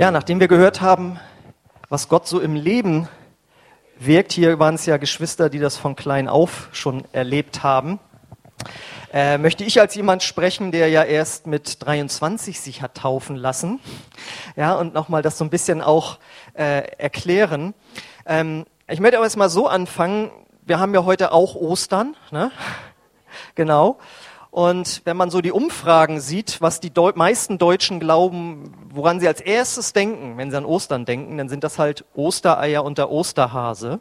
Ja, nachdem wir gehört haben, was Gott so im Leben wirkt, hier waren es ja Geschwister, die das von klein auf schon erlebt haben, äh, möchte ich als jemand sprechen, der ja erst mit 23 sich hat taufen lassen, ja, und nochmal das so ein bisschen auch äh, erklären. Ähm, ich möchte aber erst mal so anfangen, wir haben ja heute auch Ostern, ne? genau. Und wenn man so die Umfragen sieht, was die Deu meisten Deutschen glauben, woran sie als erstes denken, wenn sie an Ostern denken, dann sind das halt Ostereier und der Osterhase.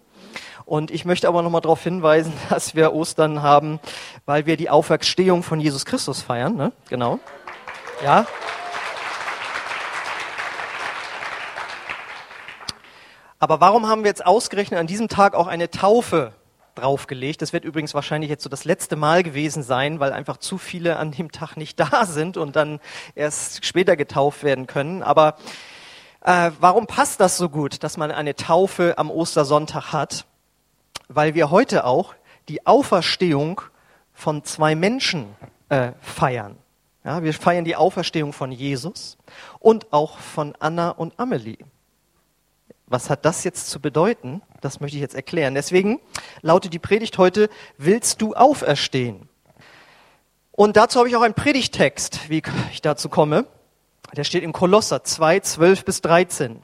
Und ich möchte aber nochmal darauf hinweisen, dass wir Ostern haben, weil wir die Auferstehung von Jesus Christus feiern. Ne? Genau. Ja. Aber warum haben wir jetzt ausgerechnet an diesem Tag auch eine Taufe draufgelegt. Das wird übrigens wahrscheinlich jetzt so das letzte Mal gewesen sein, weil einfach zu viele an dem Tag nicht da sind und dann erst später getauft werden können. Aber äh, warum passt das so gut, dass man eine Taufe am Ostersonntag hat? Weil wir heute auch die Auferstehung von zwei Menschen äh, feiern. Ja, wir feiern die Auferstehung von Jesus und auch von Anna und Amelie. Was hat das jetzt zu bedeuten? Das möchte ich jetzt erklären. Deswegen lautet die Predigt heute, willst du auferstehen? Und dazu habe ich auch einen Predigtext, wie ich dazu komme. Der steht im Kolosser 2, 12 bis 13.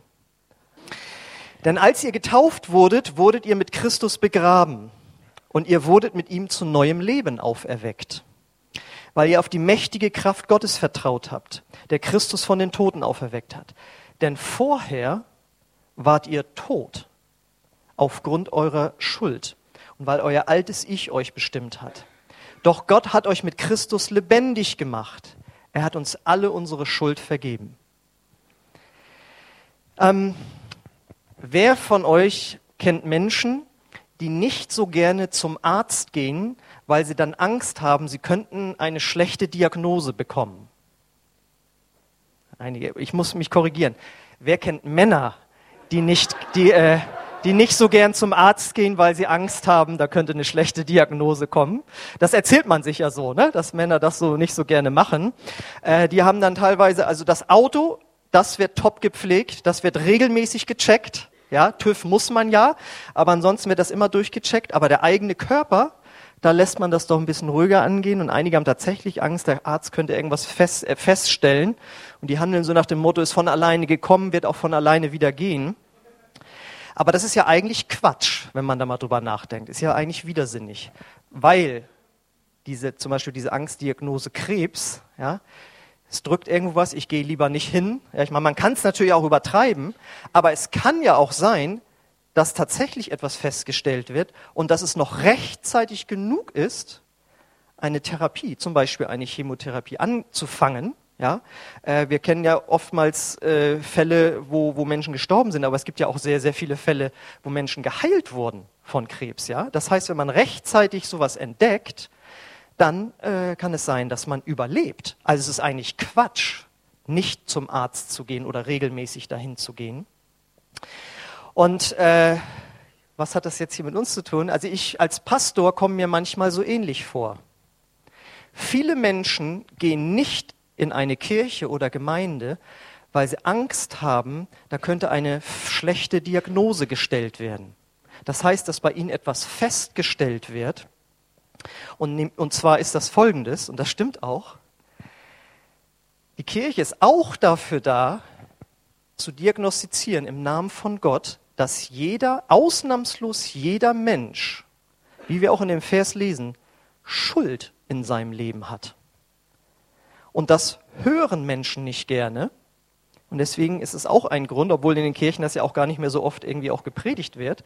Denn als ihr getauft wurdet, wurdet ihr mit Christus begraben und ihr wurdet mit ihm zu neuem Leben auferweckt, weil ihr auf die mächtige Kraft Gottes vertraut habt, der Christus von den Toten auferweckt hat. Denn vorher wart ihr tot aufgrund eurer Schuld und weil euer altes Ich euch bestimmt hat. Doch Gott hat euch mit Christus lebendig gemacht. Er hat uns alle unsere Schuld vergeben. Ähm, wer von euch kennt Menschen, die nicht so gerne zum Arzt gehen, weil sie dann Angst haben, sie könnten eine schlechte Diagnose bekommen? Einige, ich muss mich korrigieren. Wer kennt Männer, die nicht, die, äh, die nicht so gern zum Arzt gehen, weil sie Angst haben, da könnte eine schlechte Diagnose kommen. Das erzählt man sich ja so, ne? dass Männer das so nicht so gerne machen. Äh, die haben dann teilweise, also das Auto, das wird top gepflegt, das wird regelmäßig gecheckt. Ja, TÜV muss man ja, aber ansonsten wird das immer durchgecheckt. Aber der eigene Körper, da lässt man das doch ein bisschen ruhiger angehen und einige haben tatsächlich Angst, der Arzt könnte irgendwas fest, äh, feststellen und die handeln so nach dem Motto, ist von alleine gekommen, wird auch von alleine wieder gehen. Aber das ist ja eigentlich Quatsch, wenn man da mal drüber nachdenkt. Ist ja eigentlich widersinnig, weil diese, zum Beispiel diese Angstdiagnose Krebs, ja, es drückt irgendwo was, ich gehe lieber nicht hin. Ja, ich meine, man kann es natürlich auch übertreiben, aber es kann ja auch sein, dass tatsächlich etwas festgestellt wird und dass es noch rechtzeitig genug ist, eine Therapie, zum Beispiel eine Chemotherapie anzufangen, ja, äh, wir kennen ja oftmals äh, Fälle, wo, wo Menschen gestorben sind, aber es gibt ja auch sehr, sehr viele Fälle, wo Menschen geheilt wurden von Krebs. Ja, das heißt, wenn man rechtzeitig sowas entdeckt, dann äh, kann es sein, dass man überlebt. Also es ist eigentlich Quatsch, nicht zum Arzt zu gehen oder regelmäßig dahin zu gehen. Und äh, was hat das jetzt hier mit uns zu tun? Also ich als Pastor komme mir manchmal so ähnlich vor. Viele Menschen gehen nicht in eine Kirche oder Gemeinde, weil sie Angst haben, da könnte eine schlechte Diagnose gestellt werden. Das heißt, dass bei ihnen etwas festgestellt wird. Und, und zwar ist das folgendes, und das stimmt auch. Die Kirche ist auch dafür da, zu diagnostizieren im Namen von Gott, dass jeder, ausnahmslos jeder Mensch, wie wir auch in dem Vers lesen, Schuld in seinem Leben hat. Und das hören Menschen nicht gerne. Und deswegen ist es auch ein Grund, obwohl in den Kirchen das ja auch gar nicht mehr so oft irgendwie auch gepredigt wird.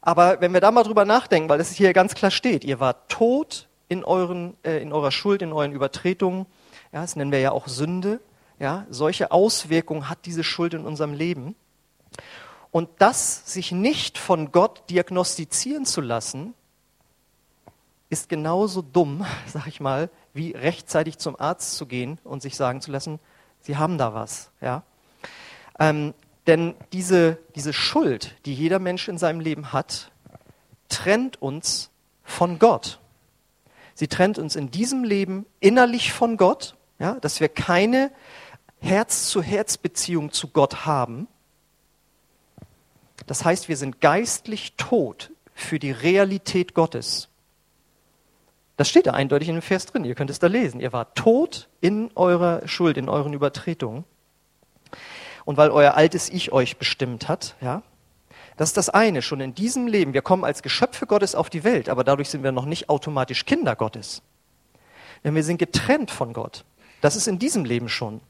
Aber wenn wir da mal drüber nachdenken, weil es hier ganz klar steht, ihr wart tot in, euren, äh, in eurer Schuld, in euren Übertretungen, ja, das nennen wir ja auch Sünde, ja, solche Auswirkungen hat diese Schuld in unserem Leben. Und das sich nicht von Gott diagnostizieren zu lassen, ist genauso dumm, sag ich mal, wie rechtzeitig zum Arzt zu gehen und sich sagen zu lassen, Sie haben da was. Ja? Ähm, denn diese, diese Schuld, die jeder Mensch in seinem Leben hat, trennt uns von Gott. Sie trennt uns in diesem Leben innerlich von Gott, ja, dass wir keine Herz-zu-Herz-Beziehung zu Gott haben. Das heißt, wir sind geistlich tot für die Realität Gottes. Das steht da eindeutig in dem Vers drin. Ihr könnt es da lesen. Ihr wart tot in eurer Schuld, in euren Übertretungen. Und weil euer altes Ich euch bestimmt hat, ja, das ist das eine, schon in diesem Leben. Wir kommen als Geschöpfe Gottes auf die Welt, aber dadurch sind wir noch nicht automatisch Kinder Gottes. Denn wir sind getrennt von Gott. Das ist in diesem Leben schon.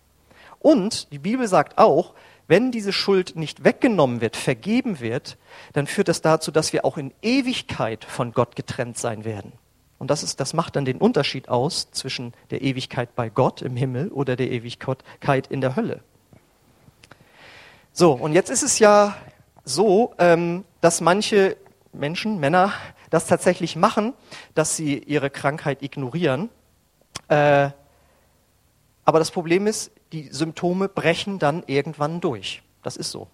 Und die Bibel sagt auch, wenn diese Schuld nicht weggenommen wird, vergeben wird, dann führt das dazu, dass wir auch in Ewigkeit von Gott getrennt sein werden. Und das, ist, das macht dann den Unterschied aus zwischen der Ewigkeit bei Gott im Himmel oder der Ewigkeit in der Hölle. So, und jetzt ist es ja so, ähm, dass manche Menschen, Männer, das tatsächlich machen, dass sie ihre Krankheit ignorieren. Äh, aber das Problem ist, die Symptome brechen dann irgendwann durch. Das ist so.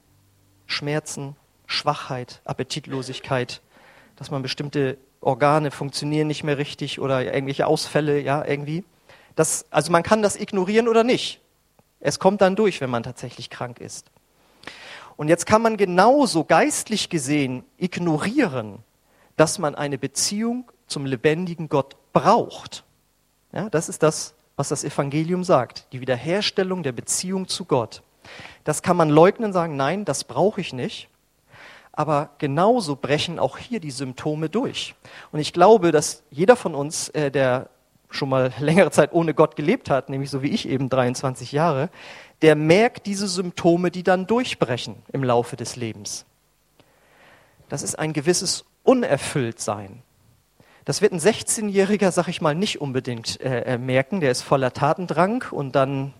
Schmerzen, Schwachheit, Appetitlosigkeit, dass man bestimmte Organe funktionieren nicht mehr richtig oder irgendwelche Ausfälle, ja, irgendwie. Das, also man kann das ignorieren oder nicht. Es kommt dann durch, wenn man tatsächlich krank ist. Und jetzt kann man genauso geistlich gesehen ignorieren, dass man eine Beziehung zum lebendigen Gott braucht. Ja, das ist das, was das Evangelium sagt, die Wiederherstellung der Beziehung zu Gott. Das kann man leugnen sagen, nein, das brauche ich nicht. Aber genauso brechen auch hier die Symptome durch. Und ich glaube, dass jeder von uns, äh, der schon mal längere Zeit ohne Gott gelebt hat, nämlich so wie ich eben 23 Jahre, der merkt diese Symptome, die dann durchbrechen im Laufe des Lebens. Das ist ein gewisses Unerfülltsein. Das wird ein 16-Jähriger, sag ich mal, nicht unbedingt äh, äh, merken. Der ist voller Tatendrang und dann,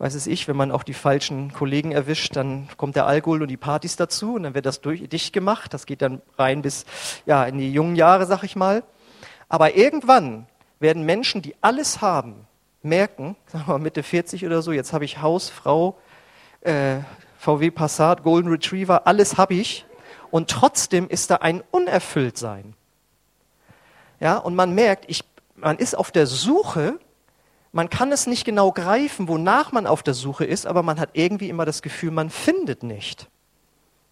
weiß es ich, wenn man auch die falschen Kollegen erwischt, dann kommt der Alkohol und die Partys dazu und dann wird das durch, dicht gemacht. Das geht dann rein bis ja in die jungen Jahre, sag ich mal. Aber irgendwann werden Menschen, die alles haben, merken, sagen wir mal Mitte 40 oder so, jetzt habe ich Haus, Frau, äh, VW Passat, Golden Retriever, alles habe ich. Und trotzdem ist da ein Unerfülltsein. Ja, und man merkt, ich, man ist auf der Suche, man kann es nicht genau greifen, wonach man auf der Suche ist, aber man hat irgendwie immer das Gefühl, man findet nicht.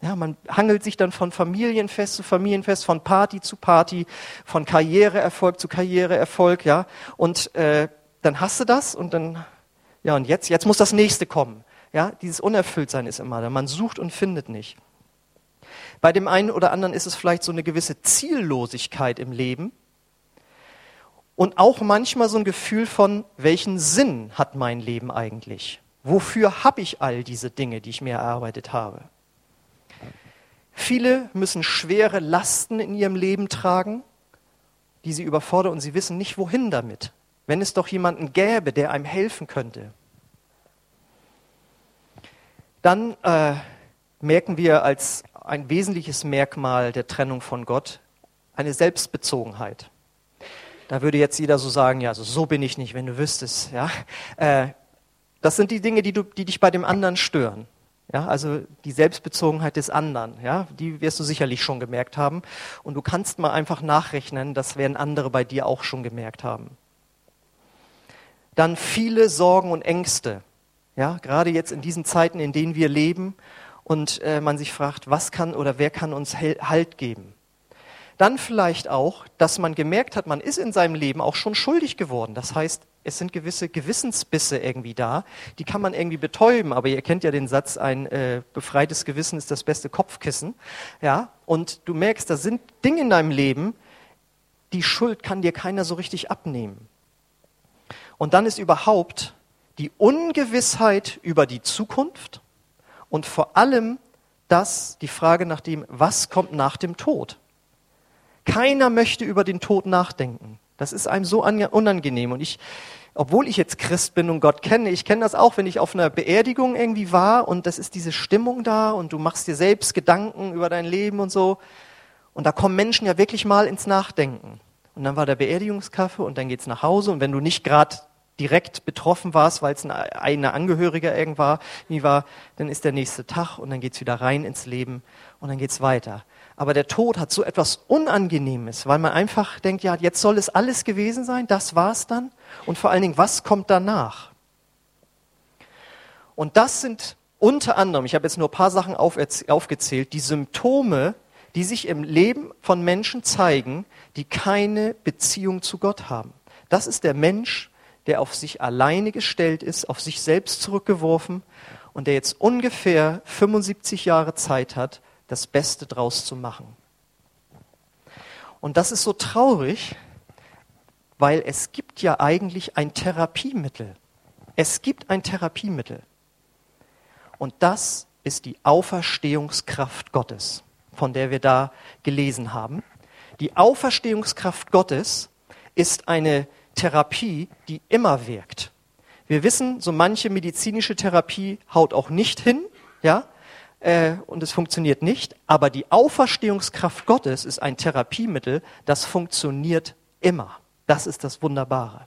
Ja, man hangelt sich dann von Familienfest zu Familienfest, von Party zu Party, von Karriereerfolg zu Karriereerfolg, ja. Und äh, dann hast du das und dann, ja, und jetzt, jetzt muss das nächste kommen. Ja, dieses Unerfülltsein ist immer da. Man sucht und findet nicht. Bei dem einen oder anderen ist es vielleicht so eine gewisse Ziellosigkeit im Leben und auch manchmal so ein Gefühl von, welchen Sinn hat mein Leben eigentlich? Wofür habe ich all diese Dinge, die ich mir erarbeitet habe? Viele müssen schwere Lasten in ihrem Leben tragen, die sie überfordern und sie wissen nicht, wohin damit wenn es doch jemanden gäbe, der einem helfen könnte. Dann äh, merken wir als ein wesentliches Merkmal der Trennung von Gott eine Selbstbezogenheit. Da würde jetzt jeder so sagen, ja, also so bin ich nicht, wenn du wüsstest. Ja? Äh, das sind die Dinge, die, du, die dich bei dem anderen stören. Ja, also die Selbstbezogenheit des anderen, ja, die wirst du sicherlich schon gemerkt haben. Und du kannst mal einfach nachrechnen, das werden andere bei dir auch schon gemerkt haben dann viele Sorgen und Ängste. Ja, gerade jetzt in diesen Zeiten, in denen wir leben und äh, man sich fragt, was kann oder wer kann uns Halt geben? Dann vielleicht auch, dass man gemerkt hat, man ist in seinem Leben auch schon schuldig geworden. Das heißt, es sind gewisse Gewissensbisse irgendwie da, die kann man irgendwie betäuben. Aber ihr kennt ja den Satz, ein äh, befreites Gewissen ist das beste Kopfkissen. Ja, und du merkst, da sind Dinge in deinem Leben, die Schuld kann dir keiner so richtig abnehmen. Und dann ist überhaupt die Ungewissheit über die Zukunft und vor allem das, die Frage nach dem, was kommt nach dem Tod. Keiner möchte über den Tod nachdenken. Das ist einem so unangenehm. Und ich, obwohl ich jetzt Christ bin und Gott kenne, ich kenne das auch, wenn ich auf einer Beerdigung irgendwie war und das ist diese Stimmung da und du machst dir selbst Gedanken über dein Leben und so. Und da kommen Menschen ja wirklich mal ins Nachdenken. Und dann war der Beerdigungskaffee und dann geht's nach Hause. Und wenn du nicht gerade direkt betroffen warst, weil es ein eigener Angehöriger irgendwann war, dann ist der nächste Tag und dann geht's wieder rein ins Leben und dann geht's weiter. Aber der Tod hat so etwas Unangenehmes, weil man einfach denkt, ja, jetzt soll es alles gewesen sein, das war's dann. Und vor allen Dingen, was kommt danach? Und das sind unter anderem, ich habe jetzt nur ein paar Sachen aufgezählt, die Symptome, die sich im Leben von Menschen zeigen, die keine Beziehung zu Gott haben. Das ist der Mensch, der auf sich alleine gestellt ist, auf sich selbst zurückgeworfen und der jetzt ungefähr 75 Jahre Zeit hat, das Beste draus zu machen. Und das ist so traurig, weil es gibt ja eigentlich ein Therapiemittel. Es gibt ein Therapiemittel. Und das ist die Auferstehungskraft Gottes, von der wir da gelesen haben. Die Auferstehungskraft Gottes ist eine Therapie, die immer wirkt. Wir wissen, so manche medizinische Therapie haut auch nicht hin, ja, äh, und es funktioniert nicht. Aber die Auferstehungskraft Gottes ist ein Therapiemittel, das funktioniert immer. Das ist das Wunderbare.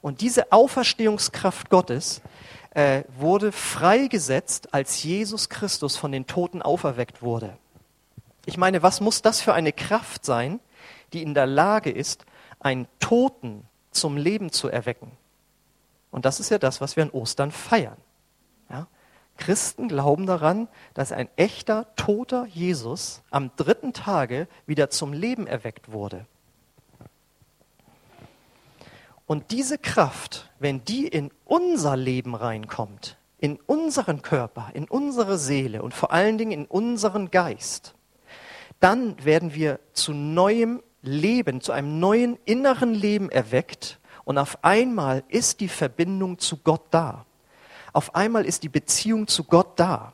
Und diese Auferstehungskraft Gottes äh, wurde freigesetzt, als Jesus Christus von den Toten auferweckt wurde. Ich meine, was muss das für eine Kraft sein, die in der Lage ist, einen Toten zum Leben zu erwecken? Und das ist ja das, was wir an Ostern feiern. Christen glauben daran, dass ein echter, toter Jesus am dritten Tage wieder zum Leben erweckt wurde. Und diese Kraft, wenn die in unser Leben reinkommt, in unseren Körper, in unsere Seele und vor allen Dingen in unseren Geist, dann werden wir zu neuem Leben, zu einem neuen inneren Leben erweckt und auf einmal ist die Verbindung zu Gott da. Auf einmal ist die Beziehung zu Gott da.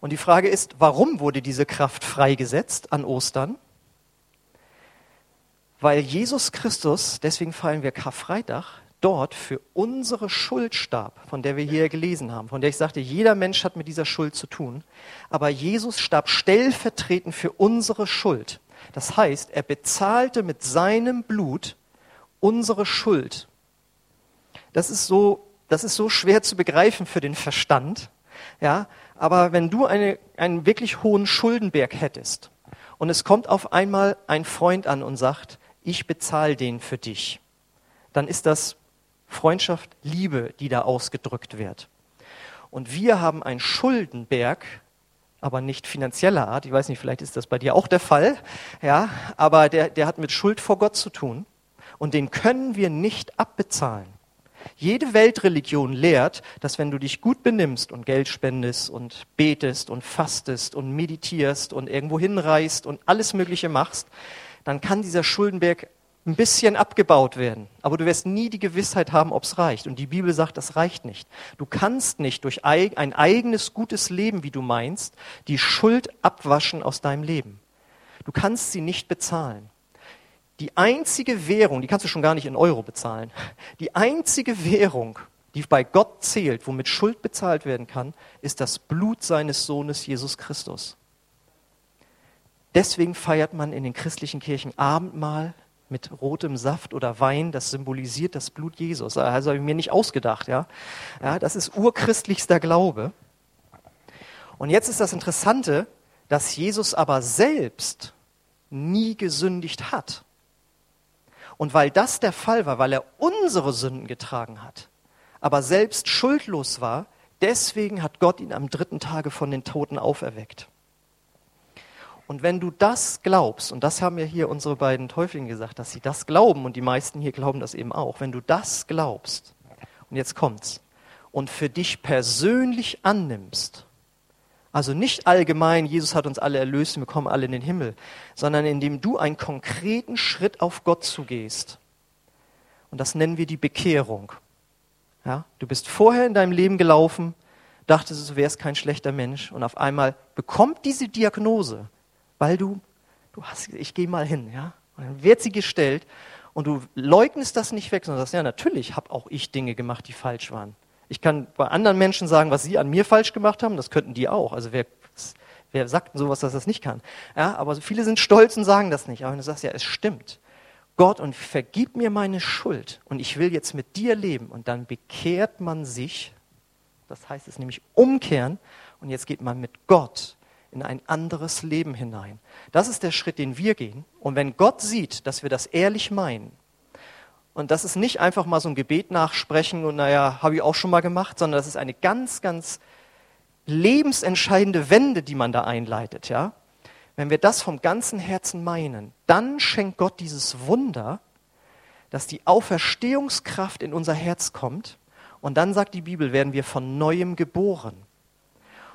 Und die Frage ist, warum wurde diese Kraft freigesetzt an Ostern? weil Jesus Christus, deswegen feiern wir Karfreitag, dort für unsere Schuld starb, von der wir hier gelesen haben, von der ich sagte, jeder Mensch hat mit dieser Schuld zu tun. Aber Jesus starb stellvertretend für unsere Schuld. Das heißt, er bezahlte mit seinem Blut unsere Schuld. Das ist so, das ist so schwer zu begreifen für den Verstand. Ja, aber wenn du eine, einen wirklich hohen Schuldenberg hättest und es kommt auf einmal ein Freund an und sagt, ich bezahle den für dich, dann ist das Freundschaft, Liebe, die da ausgedrückt wird. Und wir haben einen Schuldenberg, aber nicht finanzieller Art. Ich weiß nicht, vielleicht ist das bei dir auch der Fall. Ja, aber der, der hat mit Schuld vor Gott zu tun. Und den können wir nicht abbezahlen. Jede Weltreligion lehrt, dass wenn du dich gut benimmst und Geld spendest und betest und fastest und meditierst und irgendwo hinreist und alles Mögliche machst, dann kann dieser Schuldenberg ein bisschen abgebaut werden. Aber du wirst nie die Gewissheit haben, ob es reicht. Und die Bibel sagt, das reicht nicht. Du kannst nicht durch ein eigenes gutes Leben, wie du meinst, die Schuld abwaschen aus deinem Leben. Du kannst sie nicht bezahlen. Die einzige Währung, die kannst du schon gar nicht in Euro bezahlen, die einzige Währung, die bei Gott zählt, womit Schuld bezahlt werden kann, ist das Blut seines Sohnes Jesus Christus. Deswegen feiert man in den christlichen Kirchen Abendmahl mit rotem Saft oder Wein, das symbolisiert das Blut Jesus. Also habe ich mir nicht ausgedacht, ja. ja. Das ist urchristlichster Glaube. Und jetzt ist das Interessante, dass Jesus aber selbst nie gesündigt hat. Und weil das der Fall war, weil er unsere Sünden getragen hat, aber selbst schuldlos war, deswegen hat Gott ihn am dritten Tage von den Toten auferweckt. Und wenn du das glaubst, und das haben ja hier unsere beiden Täuflinge gesagt, dass sie das glauben, und die meisten hier glauben das eben auch, wenn du das glaubst, und jetzt kommt's, und für dich persönlich annimmst, also nicht allgemein, Jesus hat uns alle erlöst und wir kommen alle in den Himmel, sondern indem du einen konkreten Schritt auf Gott zugehst. Und das nennen wir die Bekehrung. Ja, du bist vorher in deinem Leben gelaufen, dachtest, du wärst kein schlechter Mensch und auf einmal bekommt diese Diagnose, weil du, du hast, ich gehe mal hin, ja. Und dann wird sie gestellt und du leugnest das nicht weg, sondern sagst, ja, natürlich habe auch ich Dinge gemacht, die falsch waren. Ich kann bei anderen Menschen sagen, was sie an mir falsch gemacht haben, das könnten die auch. Also wer, wer sagt denn sowas, dass das nicht kann? Ja, aber viele sind stolz und sagen das nicht. Aber wenn du sagst, ja, es stimmt. Gott und vergib mir meine Schuld und ich will jetzt mit dir leben und dann bekehrt man sich, das heißt es nämlich umkehren und jetzt geht man mit Gott in ein anderes Leben hinein. Das ist der Schritt, den wir gehen. Und wenn Gott sieht, dass wir das ehrlich meinen Und das ist nicht einfach mal so ein Gebet nachsprechen und naja, habe ich auch schon mal gemacht, sondern das ist eine ganz, ganz lebensentscheidende Wende, die man da einleitet, ja. Wenn wir das vom ganzen Herzen meinen, dann schenkt Gott dieses Wunder, dass die Auferstehungskraft in unser Herz kommt. Und dann sagt die Bibel, werden wir von neuem geboren.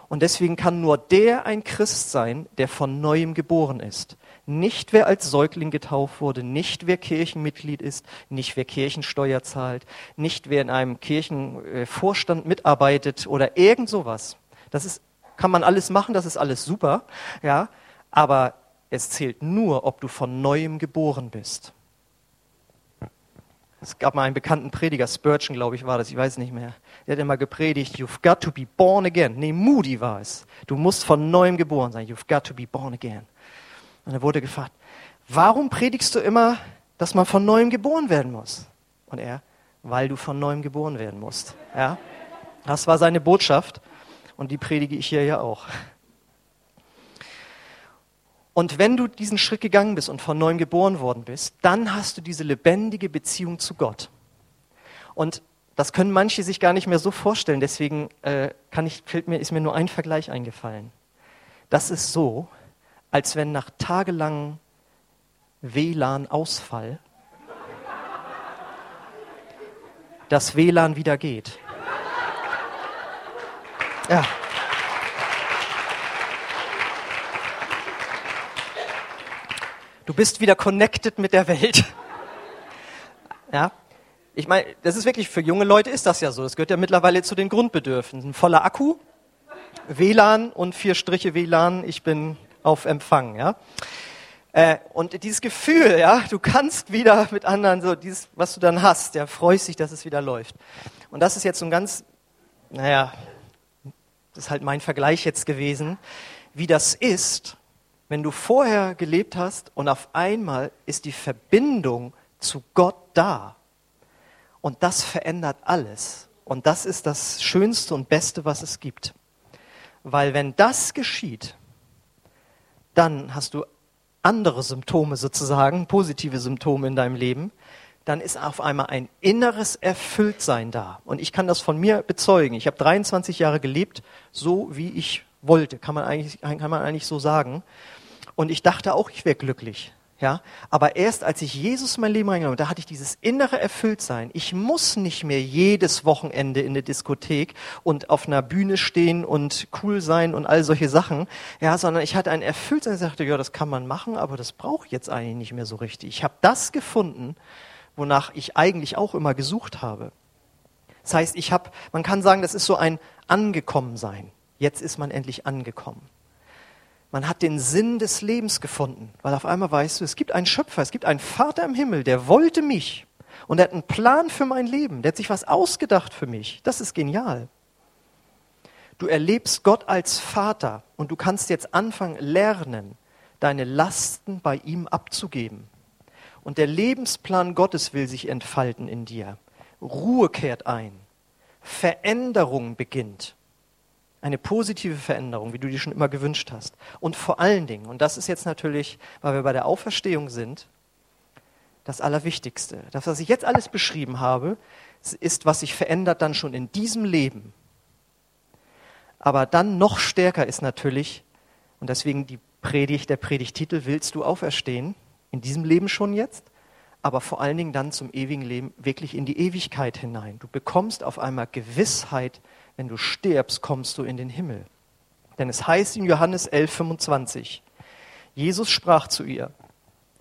Und deswegen kann nur der ein Christ sein, der von neuem geboren ist. Nicht wer als Säugling getauft wurde, nicht wer Kirchenmitglied ist, nicht wer Kirchensteuer zahlt, nicht wer in einem Kirchenvorstand mitarbeitet oder irgend sowas. Das ist, kann man alles machen, das ist alles super, ja. Aber es zählt nur, ob du von neuem geboren bist. Es gab mal einen bekannten Prediger, Spurgeon, glaube ich, war das, ich weiß nicht mehr. Der hat immer gepredigt, you've got to be born again. Nee, Moody war es. Du musst von neuem geboren sein. You've got to be born again. Und er wurde gefragt, warum predigst du immer, dass man von neuem geboren werden muss? Und er, weil du von neuem geboren werden musst. Ja? Das war seine Botschaft und die predige ich hier ja auch. Und wenn du diesen Schritt gegangen bist und von neuem geboren worden bist, dann hast du diese lebendige Beziehung zu Gott. Und das können manche sich gar nicht mehr so vorstellen. Deswegen äh, kann ich, fällt mir, ist mir nur ein Vergleich eingefallen. Das ist so, als wenn nach tagelangem WLAN-Ausfall das WLAN wieder geht. Ja. Du bist wieder connected mit der Welt. Ja? Ich meine, das ist wirklich, für junge Leute ist das ja so. Das gehört ja mittlerweile zu den Grundbedürfnissen. Ein voller Akku, WLAN und vier Striche WLAN, ich bin auf Empfang, ja. Äh, und dieses Gefühl, ja, du kannst wieder mit anderen so dieses, was du dann hast, ja, freust dich, dass es wieder läuft. Und das ist jetzt so ein ganz, naja, das ist halt mein Vergleich jetzt gewesen, wie das ist, wenn du vorher gelebt hast und auf einmal ist die Verbindung zu Gott da. Und das verändert alles. Und das ist das Schönste und Beste, was es gibt. Weil wenn das geschieht, dann hast du andere Symptome sozusagen, positive Symptome in deinem Leben, dann ist auf einmal ein inneres Erfülltsein da. Und ich kann das von mir bezeugen. Ich habe 23 Jahre gelebt, so wie ich wollte, kann man eigentlich, kann man eigentlich so sagen. Und ich dachte auch, ich wäre glücklich. Ja, aber erst als ich Jesus in mein Leben reingenommen da hatte ich dieses innere Erfülltsein. Ich muss nicht mehr jedes Wochenende in der Diskothek und auf einer Bühne stehen und cool sein und all solche Sachen. Ja, sondern ich hatte ein Erfülltsein. Ich sagte, ja, das kann man machen, aber das brauche ich jetzt eigentlich nicht mehr so richtig. Ich habe das gefunden, wonach ich eigentlich auch immer gesucht habe. Das heißt, ich habe, man kann sagen, das ist so ein Angekommensein. Jetzt ist man endlich angekommen. Man hat den Sinn des Lebens gefunden, weil auf einmal weißt du, es gibt einen Schöpfer, es gibt einen Vater im Himmel, der wollte mich und er hat einen Plan für mein Leben, der hat sich was ausgedacht für mich. Das ist genial. Du erlebst Gott als Vater und du kannst jetzt anfangen lernen, deine Lasten bei ihm abzugeben. Und der Lebensplan Gottes will sich entfalten in dir. Ruhe kehrt ein. Veränderung beginnt. Eine positive Veränderung, wie du dir schon immer gewünscht hast. Und vor allen Dingen, und das ist jetzt natürlich, weil wir bei der Auferstehung sind, das Allerwichtigste. Das, was ich jetzt alles beschrieben habe, ist, was sich verändert dann schon in diesem Leben. Aber dann noch stärker ist natürlich, und deswegen die Predigt, der Predigtitel, willst du auferstehen? In diesem Leben schon jetzt? aber vor allen Dingen dann zum ewigen Leben, wirklich in die Ewigkeit hinein. Du bekommst auf einmal Gewissheit, wenn du stirbst, kommst du in den Himmel. Denn es heißt in Johannes 11, 25, Jesus sprach zu ihr,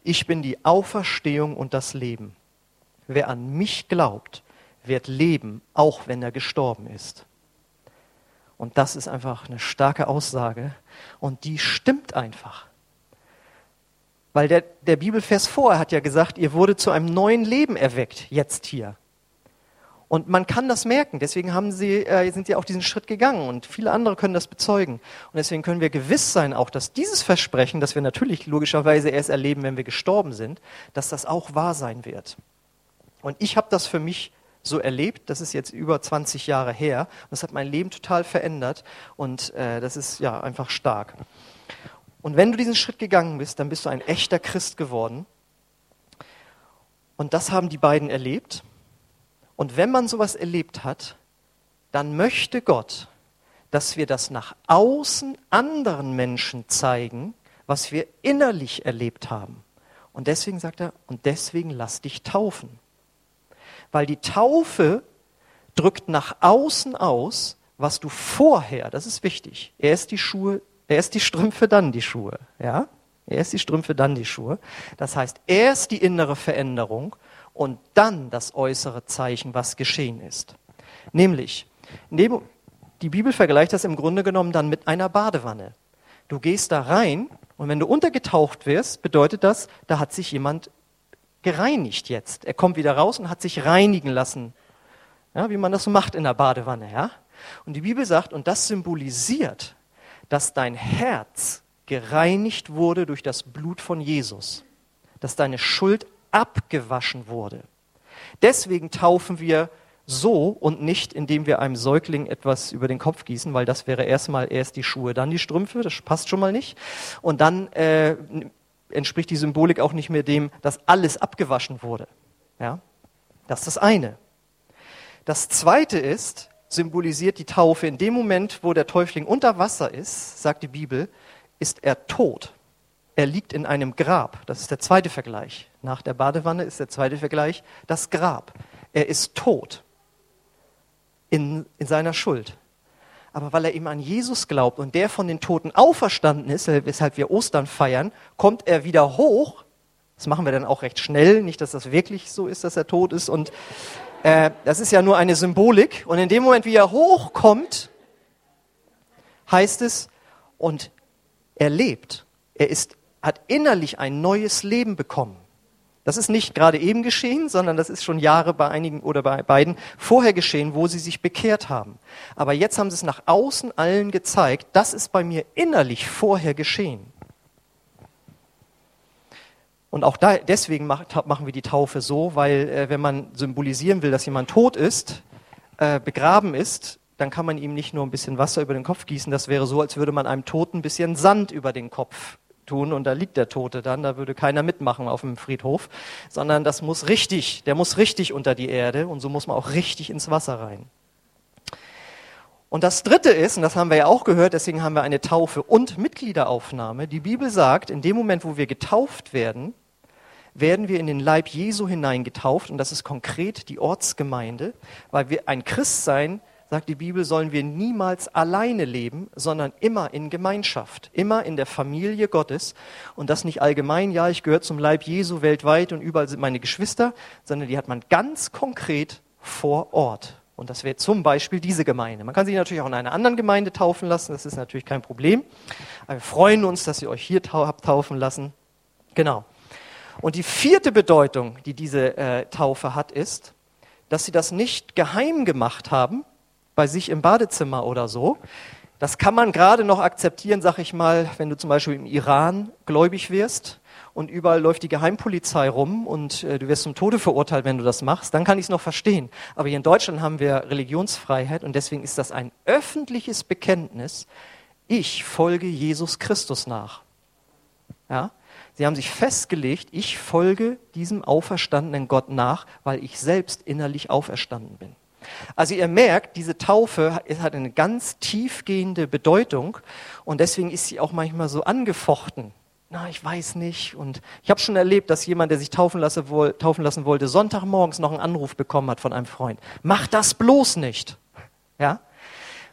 ich bin die Auferstehung und das Leben. Wer an mich glaubt, wird leben, auch wenn er gestorben ist. Und das ist einfach eine starke Aussage und die stimmt einfach. Weil der, der Bibelvers vorher hat ja gesagt, ihr wurde zu einem neuen Leben erweckt, jetzt hier. Und man kann das merken. Deswegen haben sie, äh, sind sie auch diesen Schritt gegangen. Und viele andere können das bezeugen. Und deswegen können wir gewiss sein, auch, dass dieses Versprechen, das wir natürlich logischerweise erst erleben, wenn wir gestorben sind, dass das auch wahr sein wird. Und ich habe das für mich so erlebt. Das ist jetzt über 20 Jahre her. Das hat mein Leben total verändert. Und äh, das ist ja einfach stark. Und wenn du diesen Schritt gegangen bist, dann bist du ein echter Christ geworden. Und das haben die beiden erlebt. Und wenn man sowas erlebt hat, dann möchte Gott, dass wir das nach außen anderen Menschen zeigen, was wir innerlich erlebt haben. Und deswegen sagt er, und deswegen lass dich taufen. Weil die Taufe drückt nach außen aus, was du vorher, das ist wichtig, erst die Schuhe, erst die Strümpfe, dann die Schuhe, ja? Erst die Strümpfe, dann die Schuhe. Das heißt, erst die innere Veränderung und dann das äußere Zeichen, was geschehen ist. Nämlich, die Bibel vergleicht das im Grunde genommen dann mit einer Badewanne. Du gehst da rein und wenn du untergetaucht wirst, bedeutet das, da hat sich jemand gereinigt jetzt. Er kommt wieder raus und hat sich reinigen lassen. Ja, wie man das so macht in der Badewanne, ja? Und die Bibel sagt, und das symbolisiert, dass dein Herz gereinigt wurde durch das Blut von Jesus, dass deine Schuld abgewaschen wurde. Deswegen taufen wir so und nicht, indem wir einem Säugling etwas über den Kopf gießen, weil das wäre erstmal erst die Schuhe, dann die Strümpfe, das passt schon mal nicht. Und dann äh, entspricht die Symbolik auch nicht mehr dem, dass alles abgewaschen wurde. Ja? Das ist das eine. Das zweite ist, symbolisiert die Taufe in dem Moment, wo der Täufling unter Wasser ist, sagt die Bibel, ist er tot. Er liegt in einem Grab. Das ist der zweite Vergleich. Nach der Badewanne ist der zweite Vergleich das Grab. Er ist tot in, in seiner Schuld. Aber weil er eben an Jesus glaubt und der von den Toten auferstanden ist, weshalb wir Ostern feiern, kommt er wieder hoch. Das machen wir dann auch recht schnell, nicht, dass das wirklich so ist, dass er tot ist. Und äh, das ist ja nur eine Symbolik. Und in dem Moment, wie er hochkommt, heißt es, und er lebt. Er ist, hat innerlich ein neues Leben bekommen. Das ist nicht gerade eben geschehen, sondern das ist schon Jahre bei einigen oder bei beiden vorher geschehen, wo sie sich bekehrt haben. Aber jetzt haben sie es nach außen allen gezeigt, das ist bei mir innerlich vorher geschehen. Und auch da, deswegen machen wir die Taufe so, weil äh, wenn man symbolisieren will, dass jemand tot ist, äh, begraben ist, dann kann man ihm nicht nur ein bisschen Wasser über den Kopf gießen. Das wäre so, als würde man einem Toten ein bisschen Sand über den Kopf tun und da liegt der Tote dann, da würde keiner mitmachen auf dem Friedhof, sondern das muss richtig, der muss richtig unter die Erde und so muss man auch richtig ins Wasser rein. Und das Dritte ist, und das haben wir ja auch gehört, deswegen haben wir eine Taufe und Mitgliederaufnahme. Die Bibel sagt, in dem Moment, wo wir getauft werden, werden wir in den Leib Jesu hineingetauft und das ist konkret die Ortsgemeinde, weil wir ein Christsein sagt die Bibel, sollen wir niemals alleine leben, sondern immer in Gemeinschaft, immer in der Familie Gottes. Und das nicht allgemein, ja, ich gehöre zum Leib Jesu weltweit und überall sind meine Geschwister, sondern die hat man ganz konkret vor Ort. Und das wäre zum Beispiel diese Gemeinde. Man kann sich natürlich auch in einer anderen Gemeinde taufen lassen, das ist natürlich kein Problem. Aber wir freuen uns, dass ihr euch hier habt taufen lassen. Genau. Und die vierte Bedeutung, die diese äh, Taufe hat, ist, dass sie das nicht geheim gemacht haben, bei sich im Badezimmer oder so. Das kann man gerade noch akzeptieren, sag ich mal, wenn du zum Beispiel im Iran gläubig wirst und überall läuft die Geheimpolizei rum und äh, du wirst zum Tode verurteilt, wenn du das machst, dann kann ich es noch verstehen. Aber hier in Deutschland haben wir Religionsfreiheit und deswegen ist das ein öffentliches Bekenntnis. Ich folge Jesus Christus nach. Ja? Sie haben sich festgelegt, ich folge diesem auferstandenen Gott nach, weil ich selbst innerlich auferstanden bin. Also ihr merkt, diese Taufe hat eine ganz tiefgehende Bedeutung und deswegen ist sie auch manchmal so angefochten. Na, ich weiß nicht. Und ich habe schon erlebt, dass jemand, der sich taufen, lasse, taufen lassen wollte, Sonntagmorgens noch einen Anruf bekommen hat von einem Freund. Mach das bloß nicht. Ja?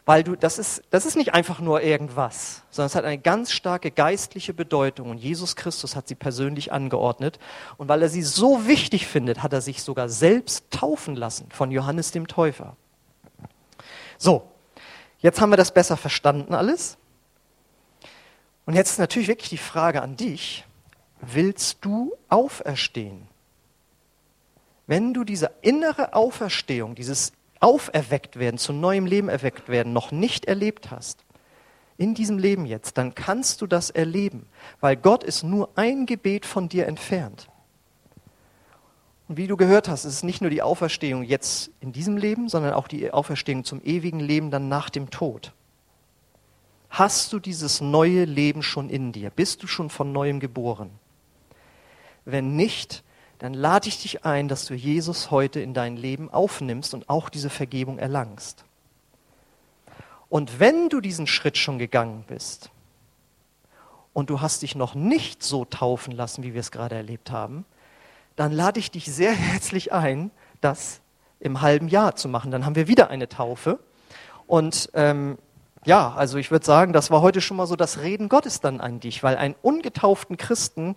Weil du, das ist, das ist nicht einfach nur irgendwas, sondern es hat eine ganz starke geistliche Bedeutung und Jesus Christus hat sie persönlich angeordnet und weil er sie so wichtig findet, hat er sich sogar selbst taufen lassen von Johannes dem Täufer. So, jetzt haben wir das besser verstanden alles. Und jetzt ist natürlich wirklich die Frage an dich, willst du auferstehen? Wenn du diese innere Auferstehung, dieses auferweckt werden, zu neuem Leben erweckt werden, noch nicht erlebt hast, in diesem Leben jetzt, dann kannst du das erleben, weil Gott ist nur ein Gebet von dir entfernt. Und wie du gehört hast, ist es nicht nur die Auferstehung jetzt in diesem Leben, sondern auch die Auferstehung zum ewigen Leben dann nach dem Tod. Hast du dieses neue Leben schon in dir? Bist du schon von neuem geboren? Wenn nicht, dann lade ich dich ein, dass du Jesus heute in dein Leben aufnimmst und auch diese Vergebung erlangst. Und wenn du diesen Schritt schon gegangen bist und du hast dich noch nicht so taufen lassen, wie wir es gerade erlebt haben, dann lade ich dich sehr herzlich ein, das im halben Jahr zu machen. Dann haben wir wieder eine Taufe. Und ähm, ja, also ich würde sagen, das war heute schon mal so das Reden Gottes dann an dich, weil einen ungetauften Christen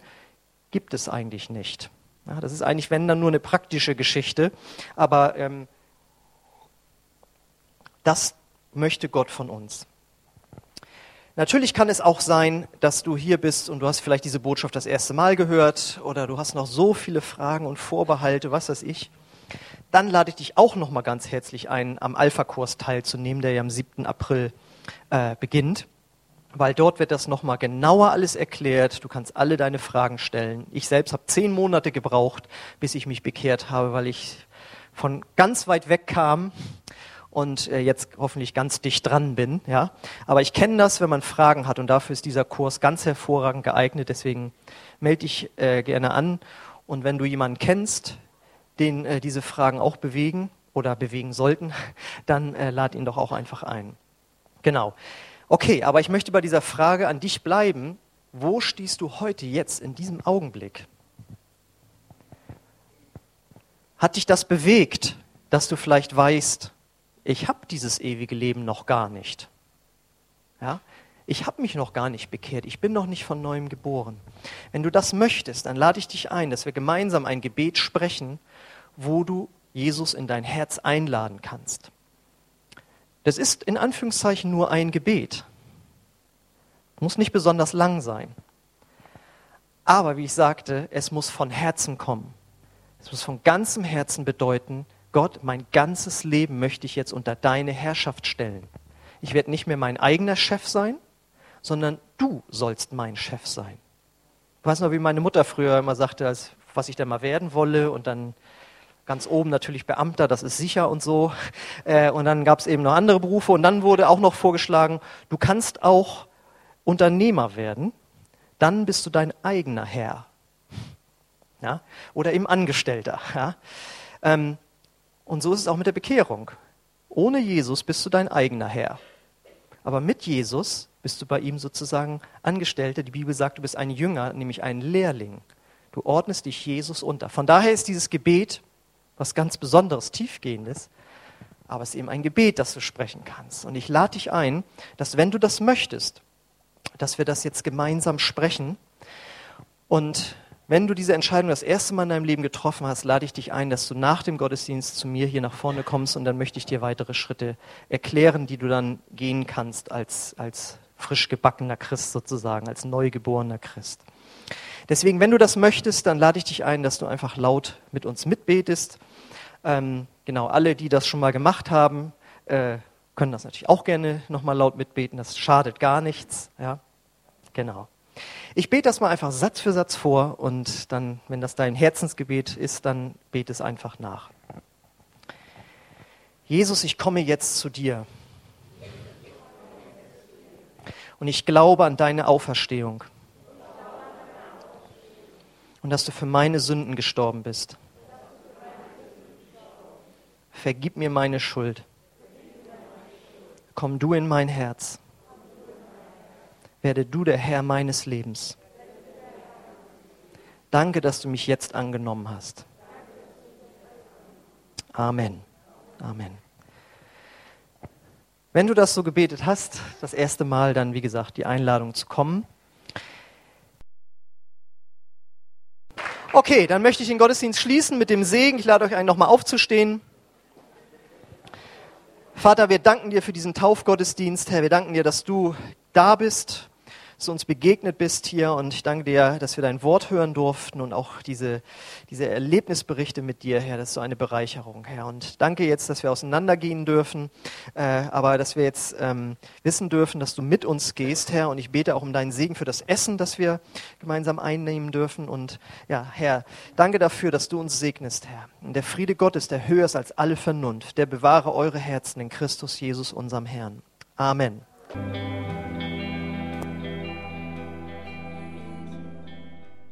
gibt es eigentlich nicht. Ja, das ist eigentlich, wenn dann nur eine praktische Geschichte, aber ähm, das möchte Gott von uns. Natürlich kann es auch sein, dass du hier bist und du hast vielleicht diese Botschaft das erste Mal gehört oder du hast noch so viele Fragen und Vorbehalte, was weiß ich. Dann lade ich dich auch noch mal ganz herzlich ein, am Alpha-Kurs teilzunehmen, der ja am 7. April äh, beginnt, weil dort wird das noch mal genauer alles erklärt. Du kannst alle deine Fragen stellen. Ich selbst habe zehn Monate gebraucht, bis ich mich bekehrt habe, weil ich von ganz weit weg kam und äh, jetzt hoffentlich ganz dicht dran bin. Ja, aber ich kenne das, wenn man Fragen hat und dafür ist dieser Kurs ganz hervorragend geeignet. Deswegen melde dich äh, gerne an und wenn du jemanden kennst, den äh, diese Fragen auch bewegen oder bewegen sollten, dann äh, lad ihn doch auch einfach ein. Genau. Okay, aber ich möchte bei dieser Frage an dich bleiben. Wo stehst du heute jetzt in diesem Augenblick? Hat dich das bewegt, dass du vielleicht weißt, ich habe dieses ewige Leben noch gar nicht? Ja? Ich habe mich noch gar nicht bekehrt, ich bin noch nicht von neuem geboren. Wenn du das möchtest, dann lade ich dich ein, dass wir gemeinsam ein Gebet sprechen, wo du Jesus in dein Herz einladen kannst. Das ist in Anführungszeichen nur ein Gebet. Muss nicht besonders lang sein. Aber wie ich sagte, es muss von Herzen kommen. Es muss von ganzem Herzen bedeuten, Gott, mein ganzes Leben möchte ich jetzt unter deine Herrschaft stellen. Ich werde nicht mehr mein eigener Chef sein, sondern du sollst mein Chef sein. Ich weiß noch, wie meine Mutter früher immer sagte, als, was ich denn mal werden wolle und dann ganz oben natürlich Beamter, das ist sicher und so. Äh, und dann gab es eben noch andere Berufe und dann wurde auch noch vorgeschlagen, du kannst auch Unternehmer werden, dann bist du dein eigener Herr. Ja? Oder eben Angestellter. Ja? Ähm, und so ist es auch mit der Bekehrung. Ohne Jesus bist du dein eigener Herr. Aber mit Jesus bist du bei ihm sozusagen Angestellter. Die Bibel sagt, du bist ein Jünger, nämlich ein Lehrling. Du ordnest dich Jesus unter. Von daher ist dieses Gebet was ganz Besonderes, Tiefgehendes, aber es ist eben ein Gebet, das du sprechen kannst. Und ich lade dich ein, dass wenn du das möchtest, dass wir das jetzt gemeinsam sprechen. Und wenn du diese Entscheidung das erste Mal in deinem Leben getroffen hast, lade ich dich ein, dass du nach dem Gottesdienst zu mir hier nach vorne kommst und dann möchte ich dir weitere Schritte erklären, die du dann gehen kannst als, als frisch gebackener Christ sozusagen, als neugeborener Christ. Deswegen, wenn du das möchtest, dann lade ich dich ein, dass du einfach laut mit uns mitbetest. Ähm, genau, alle, die das schon mal gemacht haben, äh, können das natürlich auch gerne nochmal laut mitbeten. Das schadet gar nichts. Ja, genau. Ich bete das mal einfach Satz für Satz vor und dann, wenn das dein Herzensgebet ist, dann bete es einfach nach. Jesus, ich komme jetzt zu dir. Und ich glaube an deine Auferstehung. Und dass du für meine Sünden gestorben bist. Vergib mir meine Schuld. Komm du in mein Herz. Werde du der Herr meines Lebens. Danke, dass du mich jetzt angenommen hast. Amen. Amen. Wenn du das so gebetet hast, das erste Mal, dann wie gesagt die Einladung zu kommen. Okay, dann möchte ich den Gottesdienst schließen mit dem Segen. Ich lade euch ein, nochmal aufzustehen. Vater, wir danken dir für diesen Taufgottesdienst. Herr, wir danken dir, dass du da bist dass du uns begegnet bist hier und ich danke dir, dass wir dein Wort hören durften und auch diese, diese Erlebnisberichte mit dir, Herr, das ist so eine Bereicherung, Herr. Und danke jetzt, dass wir auseinandergehen dürfen, äh, aber dass wir jetzt ähm, wissen dürfen, dass du mit uns gehst, Herr. Und ich bete auch um deinen Segen für das Essen, das wir gemeinsam einnehmen dürfen. Und ja, Herr, danke dafür, dass du uns segnest, Herr. Und der Friede Gottes, der höher ist als alle Vernunft, der bewahre eure Herzen in Christus Jesus, unserem Herrn. Amen.